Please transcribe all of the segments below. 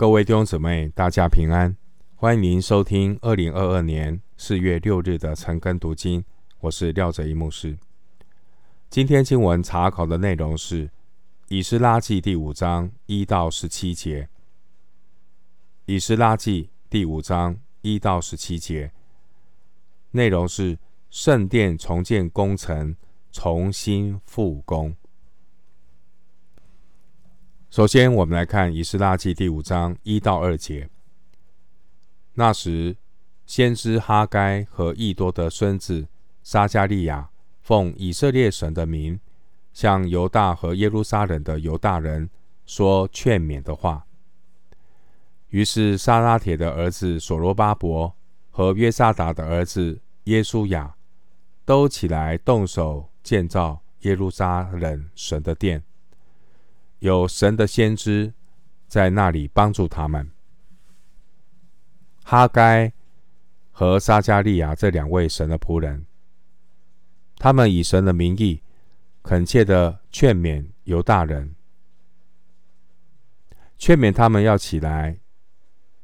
各位弟兄姊妹，大家平安！欢迎您收听二零二二年四月六日的晨更读经。我是廖哲一牧师。今天经文查考的内容是《以斯拉记》第五章一到十七节。《以斯拉记》第五章一到十七节内容是圣殿重建工程重新复工。首先，我们来看《以斯拉记》第五章一到二节。那时，先知哈该和易多的孙子撒迦利亚奉以色列神的名，向犹大和耶路撒冷的犹大人说劝勉的话。于是，撒拉铁的儿子所罗巴伯和约沙达的儿子耶稣雅都起来动手建造耶路撒冷神的殿。有神的先知在那里帮助他们。哈该和撒迦利亚这两位神的仆人，他们以神的名义恳切地劝勉犹大人，劝勉他们要起来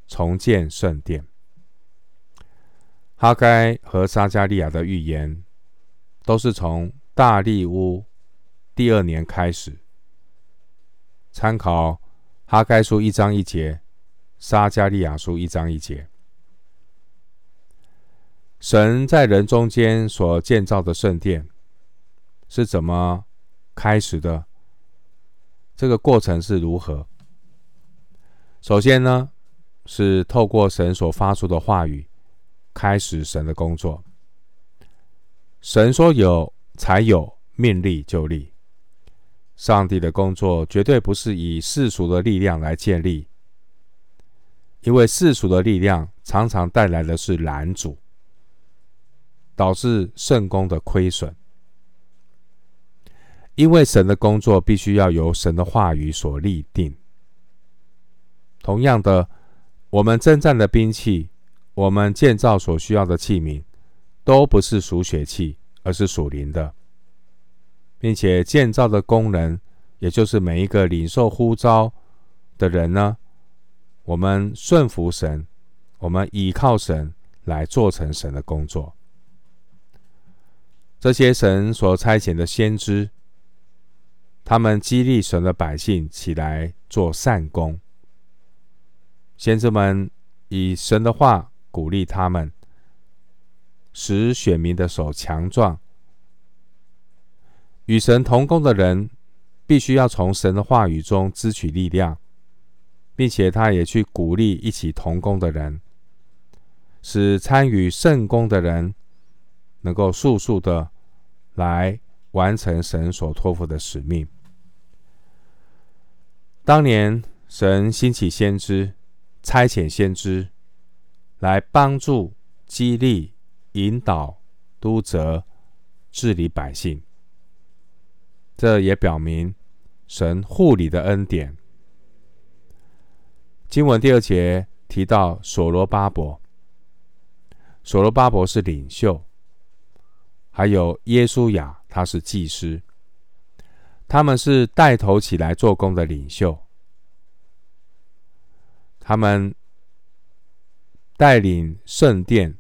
重建圣殿。哈该和撒迦利亚的预言都是从大利乌第二年开始。参考哈该书一章一节，撒迦利亚书一章一节。神在人中间所建造的圣殿是怎么开始的？这个过程是如何？首先呢，是透过神所发出的话语开始神的工作。神说有才有，命立就立。上帝的工作绝对不是以世俗的力量来建立，因为世俗的力量常常带来的是拦阻，导致圣工的亏损。因为神的工作必须要由神的话语所立定。同样的，我们征战的兵器，我们建造所需要的器皿，都不是属血气，而是属灵的。并且建造的工人，也就是每一个领受呼召的人呢，我们顺服神，我们倚靠神来做成神的工作。这些神所差遣的先知，他们激励神的百姓起来做善工。先知们以神的话鼓励他们，使选民的手强壮。与神同工的人，必须要从神的话语中支取力量，并且他也去鼓励一起同工的人，使参与圣工的人能够速速的来完成神所托付的使命。当年神兴起先知，差遣先知来帮助、激励、引导、督责、治理百姓。这也表明神护理的恩典。经文第二节提到所罗巴伯，所罗巴伯是领袖，还有耶稣亚，他是祭司，他们是带头起来做工的领袖，他们带领圣殿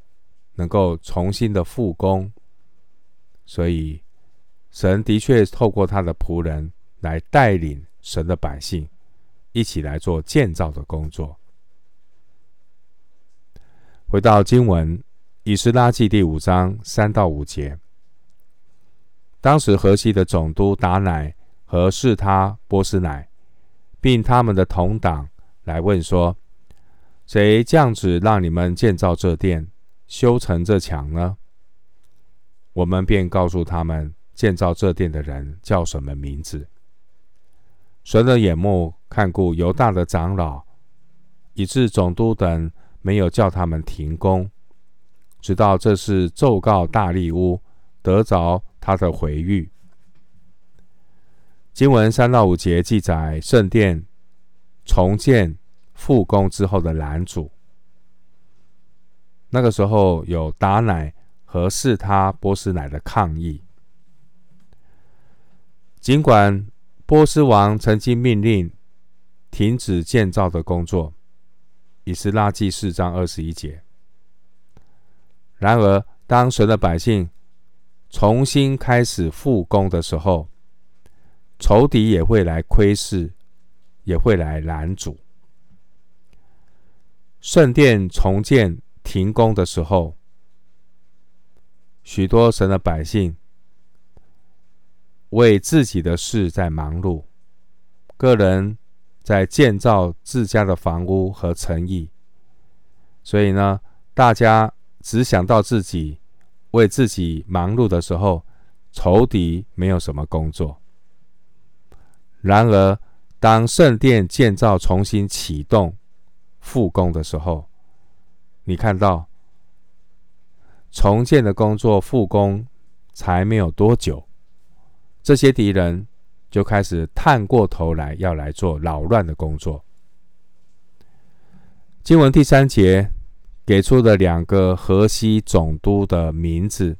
能够重新的复工，所以。神的确透过他的仆人来带领神的百姓一起来做建造的工作。回到经文，《以斯拉记》第五章三到五节，当时河西的总督达乃和示他波斯乃，并他们的同党来问说：“谁降旨让你们建造这殿、修成这墙呢？”我们便告诉他们。建造这殿的人叫什么名字？神的眼目看顾犹大的长老，以致总督等没有叫他们停工，直到这事奏告大利乌，得着他的回諭。经文三到五节记载圣殿重建复工之后的拦阻。那个时候有达乃和示他波斯乃的抗议。尽管波斯王曾经命令停止建造的工作，以斯拉记四章二十一节。然而，当神的百姓重新开始复工的时候，仇敌也会来窥视，也会来拦阻。圣殿重建停工的时候，许多神的百姓为自己的事在忙碌，个人在建造自家的房屋和诚意，所以呢，大家只想到自己为自己忙碌的时候，仇敌没有什么工作。然而，当圣殿建造重新启动，复工的时候，你看到重建的工作复工才没有多久，这些敌人就开始探过头来要来做扰乱的工作。经文第三节给出的两个河西总督的名字，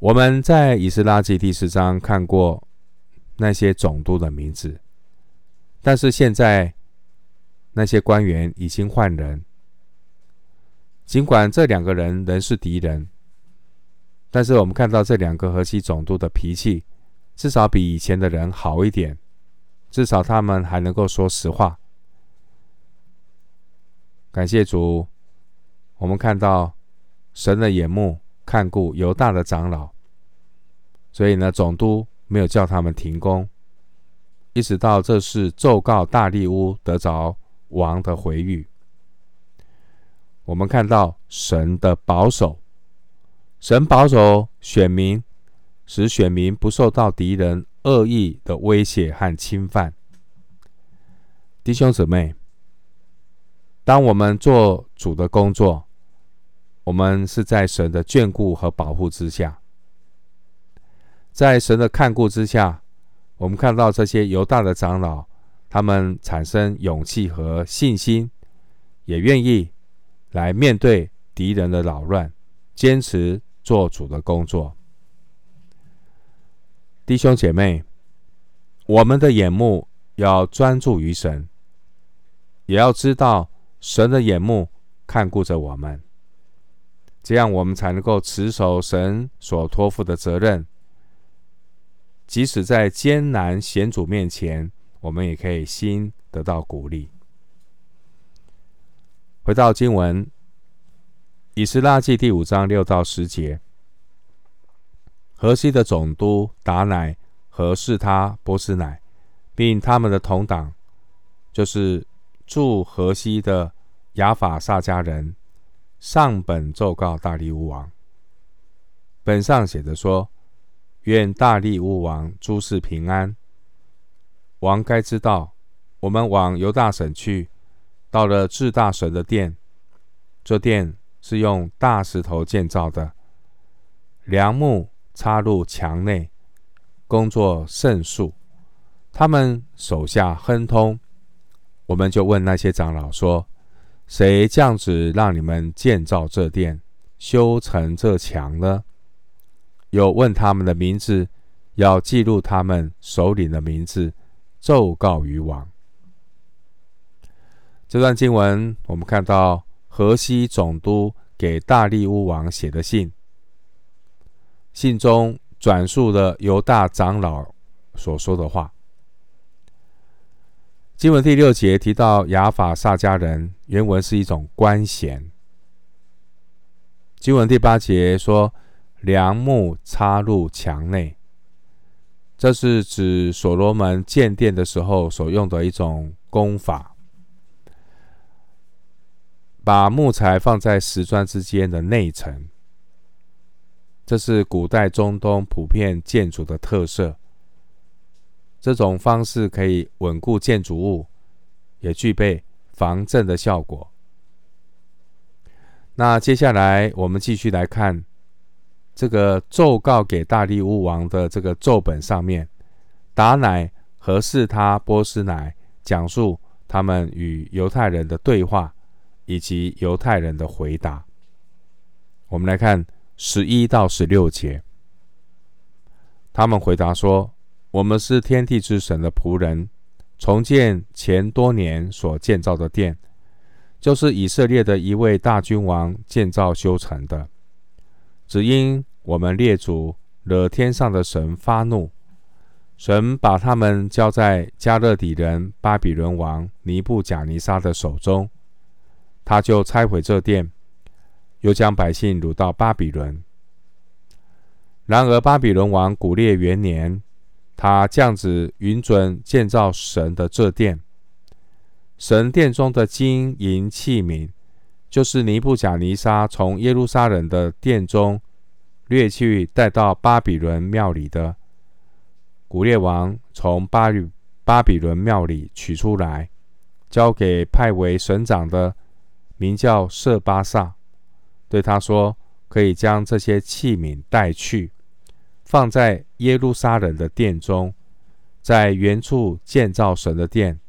我们在以斯拉记第四章看过那些总督的名字，但是现在。那些官员已经换人，尽管这两个人仍是敌人，但是我们看到这两个河西总督的脾气，至少比以前的人好一点，至少他们还能够说实话。感谢主，我们看到神的眼目看顾犹大的长老，所以呢，总督没有叫他们停工，一直到这事奏告大利乌得着王的回諭，我们看到神的保守，神保守选民，使选民不受到敌人恶意的威胁和侵犯。弟兄姊妹，当我们做主的工作，我们是在神的眷顾和保护之下，在神的看顾之下，我们看到这些犹大的长老。他们产生勇气和信心，也愿意来面对敌人的扰乱，坚持做主的工作。弟兄姐妹，我们的眼目要专注于神，也要知道神的眼目看顾着我们，这样我们才能够持守神所托付的责任，即使在艰难险阻面前。我们也可以心得到鼓励。回到经文，《以斯拉记》第五章六到十节，河西的总督达乃和示他波斯乃，并他们的同党，就是住河西的亚法萨迦人，上本奏告大利乌王。本上写着说：“愿大利乌王诸事平安。”王该知道，我们往犹大省去，到了至大神的殿。这殿是用大石头建造的，梁木插入墙内，工作甚速。他们手下亨通。我们就问那些长老说：“谁降旨让你们建造这殿、修成这墙呢？”又问他们的名字，要记录他们首领的名字。奏告于王。这段经文，我们看到河西总督给大利乌王写的信，信中转述了犹大长老所说的话。经文第六节提到亚法萨迦人，原文是一种官衔。经文第八节说，梁木插入墙内。这是指所罗门建殿的时候所用的一种工法，把木材放在石砖之间的内层。这是古代中东普遍建筑的特色。这种方式可以稳固建筑物，也具备防震的效果。那接下来我们继续来看。这个奏告给大利乌王的这个奏本上面，达乃和士他波斯乃讲述他们与犹太人的对话，以及犹太人的回答。我们来看十一到十六节，他们回答说：“我们是天地之神的仆人，重建前多年所建造的殿，就是以色列的一位大君王建造修成的。只因我们列祖惹天上的神发怒，神把他们交在迦勒底人巴比伦王尼布甲尼撒的手中，他就拆毁这殿，又将百姓掳到巴比伦。然而巴比伦王古列元年，他降旨允准建造神的这殿，神殿中的金银器皿。就是尼布甲尼撒从耶路撒冷的殿中掠去带到巴比伦庙里的，古列王从巴比巴比伦庙里取出来，交给派为省长的，名叫设巴萨，对他说：“可以将这些器皿带去，放在耶路撒冷的殿中，在原处建造神的殿。”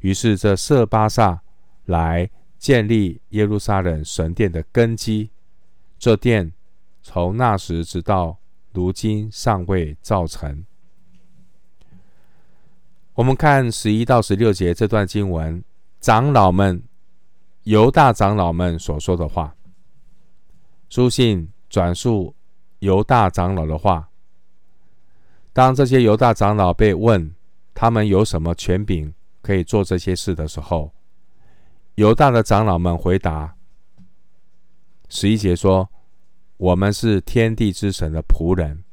于是这设巴萨来。建立耶路撒冷神殿的根基，这殿从那时直到如今尚未造成。我们看十一到十六节这段经文，长老们、犹大长老们所说的话，书信转述犹大长老的话。当这些犹大长老被问他们有什么权柄可以做这些事的时候，犹大的长老们回答：“十一节说，我们是天地之神的仆人，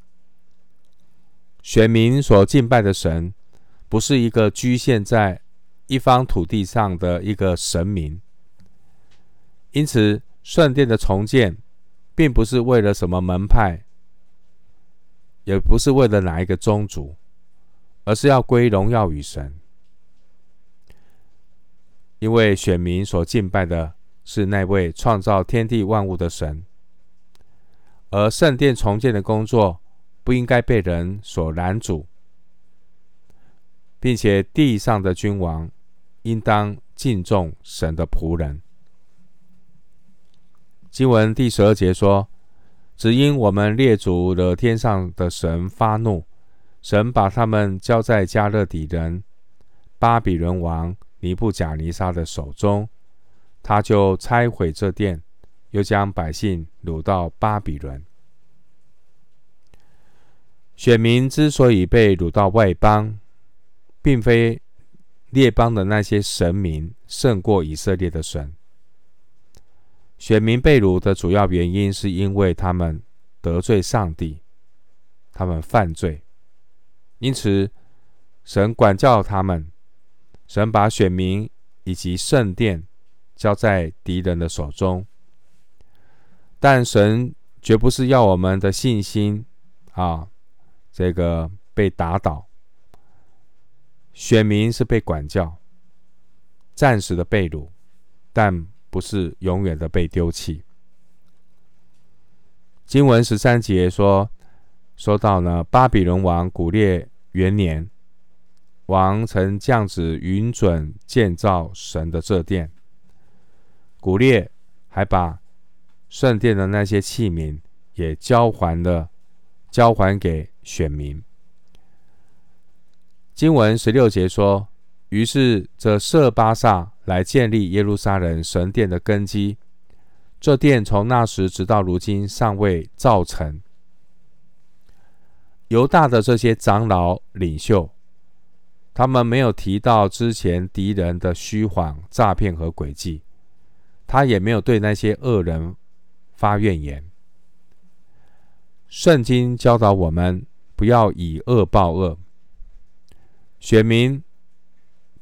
选民所敬拜的神，不是一个局限在一方土地上的一个神明。因此，圣殿的重建，并不是为了什么门派，也不是为了哪一个宗族，而是要归荣耀与神。”因为选民所敬拜的是那位创造天地万物的神，而圣殿重建的工作不应该被人所拦阻，并且地上的君王应当敬重神的仆人。经文第十二节说：“只因我们列祖惹天上的神发怒，神把他们交在迦勒底人巴比伦王。”尼布甲尼撒的手中，他就拆毁这殿，又将百姓掳到巴比伦。选民之所以被掳到外邦，并非列邦的那些神明胜过以色列的神。选民被掳的主要原因，是因为他们得罪上帝，他们犯罪，因此神管教他们。神把选民以及圣殿交在敌人的手中，但神绝不是要我们的信心啊，这个被打倒。选民是被管教，暂时的被掳，但不是永远的被丢弃。经文十三节说，说到呢，巴比伦王古列元年。王曾降旨允准建造神的这殿，古列还把圣殿的那些器皿也交还了，交还给选民。经文十六节说：“于是这设巴萨来建立耶路撒冷神殿的根基，这殿从那时直到如今尚未造成。”犹大的这些长老领袖。他们没有提到之前敌人的虚谎、诈骗和诡计，他也没有对那些恶人发怨言。圣经教导我们不要以恶报恶。选民，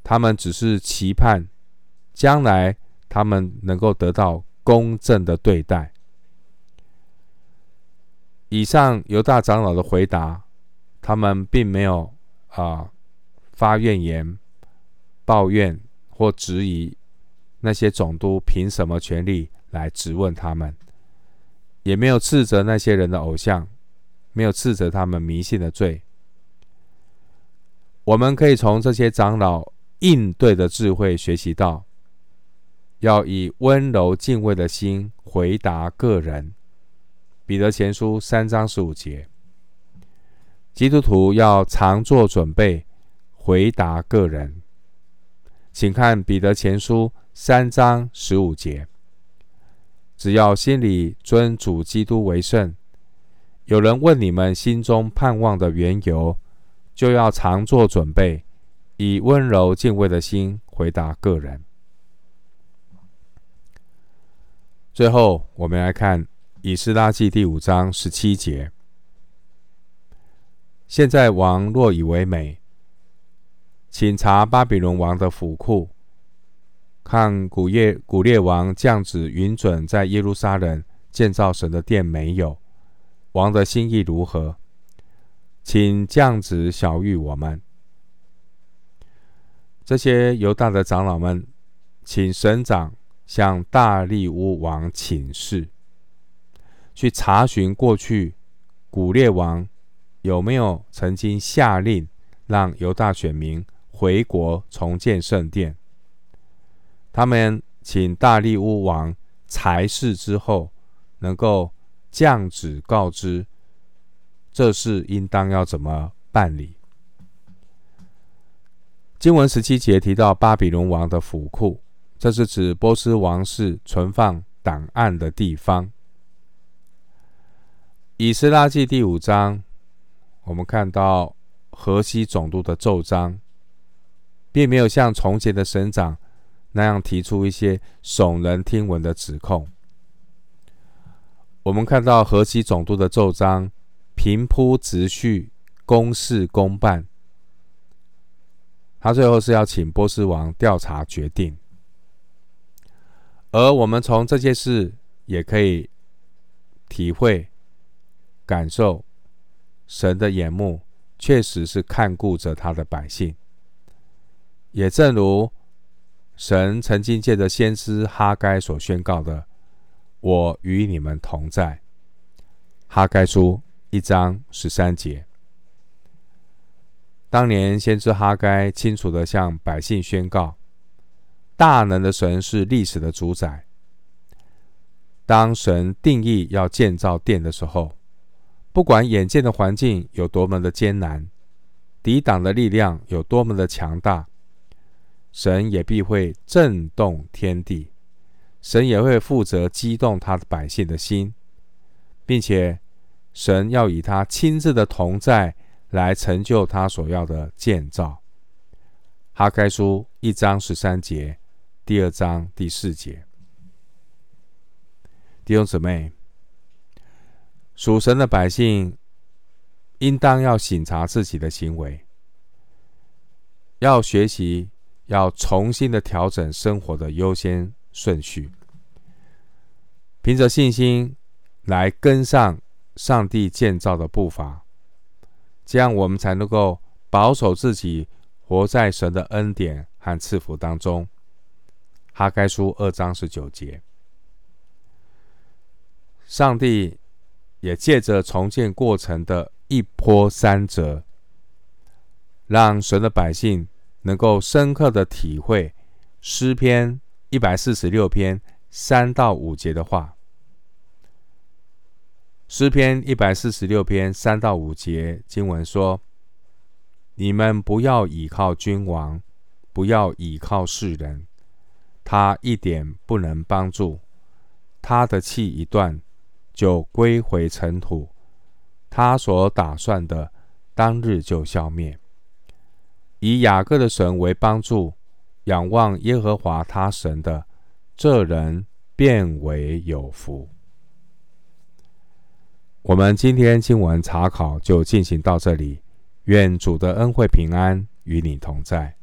他们只是期盼将来他们能够得到公正的对待。以上犹大长老的回答，他们并没有啊。发怨言、抱怨或质疑那些总督凭什么权利来质问他们，也没有斥责那些人的偶像，没有斥责他们迷信的罪。我们可以从这些长老应对的智慧学习到，要以温柔敬畏的心回答个人。彼得前书三章十五节，基督徒要常做准备。回答个人，请看彼得前书三章十五节。只要心里尊主基督为圣，有人问你们心中盼望的缘由，就要常做准备，以温柔敬畏的心回答个人。最后，我们来看以斯拉记第五章十七节。现在王若以为美，请查巴比伦王的府库。看古列古列王降旨允准在耶路撒冷建造神的殿没有？王的心意如何？请降旨晓谕我们。这些犹大的长老们，请省长向大利乌王请示，去查询过去古列王有没有曾经下令让犹大选民回国重建圣殿。他们请大利乌王裁示之后，能够降旨告知，这事应当要怎么办理？经文十七节提到巴比伦王的府库，这是指波斯王室存放档案的地方。以斯拉记第五章，我们看到河西总督的奏章，并没有像从前的省长。那样提出一些耸人听闻的指控。我们看到河西总督的奏章平铺直叙，公事公办。他最后是要请波斯王调查决定。而我们从这件事也可以体会、感受，神的眼目确实是看顾着他的百姓。也正如。神曾经借着先知哈该所宣告的：“我与你们同在。”哈该书一章十三节。当年先知哈该清楚地向百姓宣告：“大能的神是历史的主宰。当神定义要建造殿的时候，不管眼见的环境有多么的艰难，抵挡的力量有多么的强大。”神也必会震动天地，神也会负责激动他的百姓的心，并且神要以他亲自的同在来成就他所要的建造。哈该书一章十三节，第二章第四节。弟兄姊妹，属神的百姓应当要省察自己的行为，要学习。要重新的调整生活的优先顺序，凭着信心来跟上上帝建造的步伐，这样我们才能够保守自己，活在神的恩典和赐福当中。哈该书二章十九节，上帝也借着重建过程的一波三折，让神的百姓。能够深刻的体会诗篇一百四十六篇三到五节的话。诗篇一百四十六篇三到五节经文说：“你们不要倚靠君王，不要倚靠世人，他一点不能帮助。他的气一断，就归回尘土；他所打算的，当日就消灭。”以雅各的神为帮助，仰望耶和华他神的，这人便为有福。我们今天经文查考就进行到这里，愿主的恩惠平安与你同在。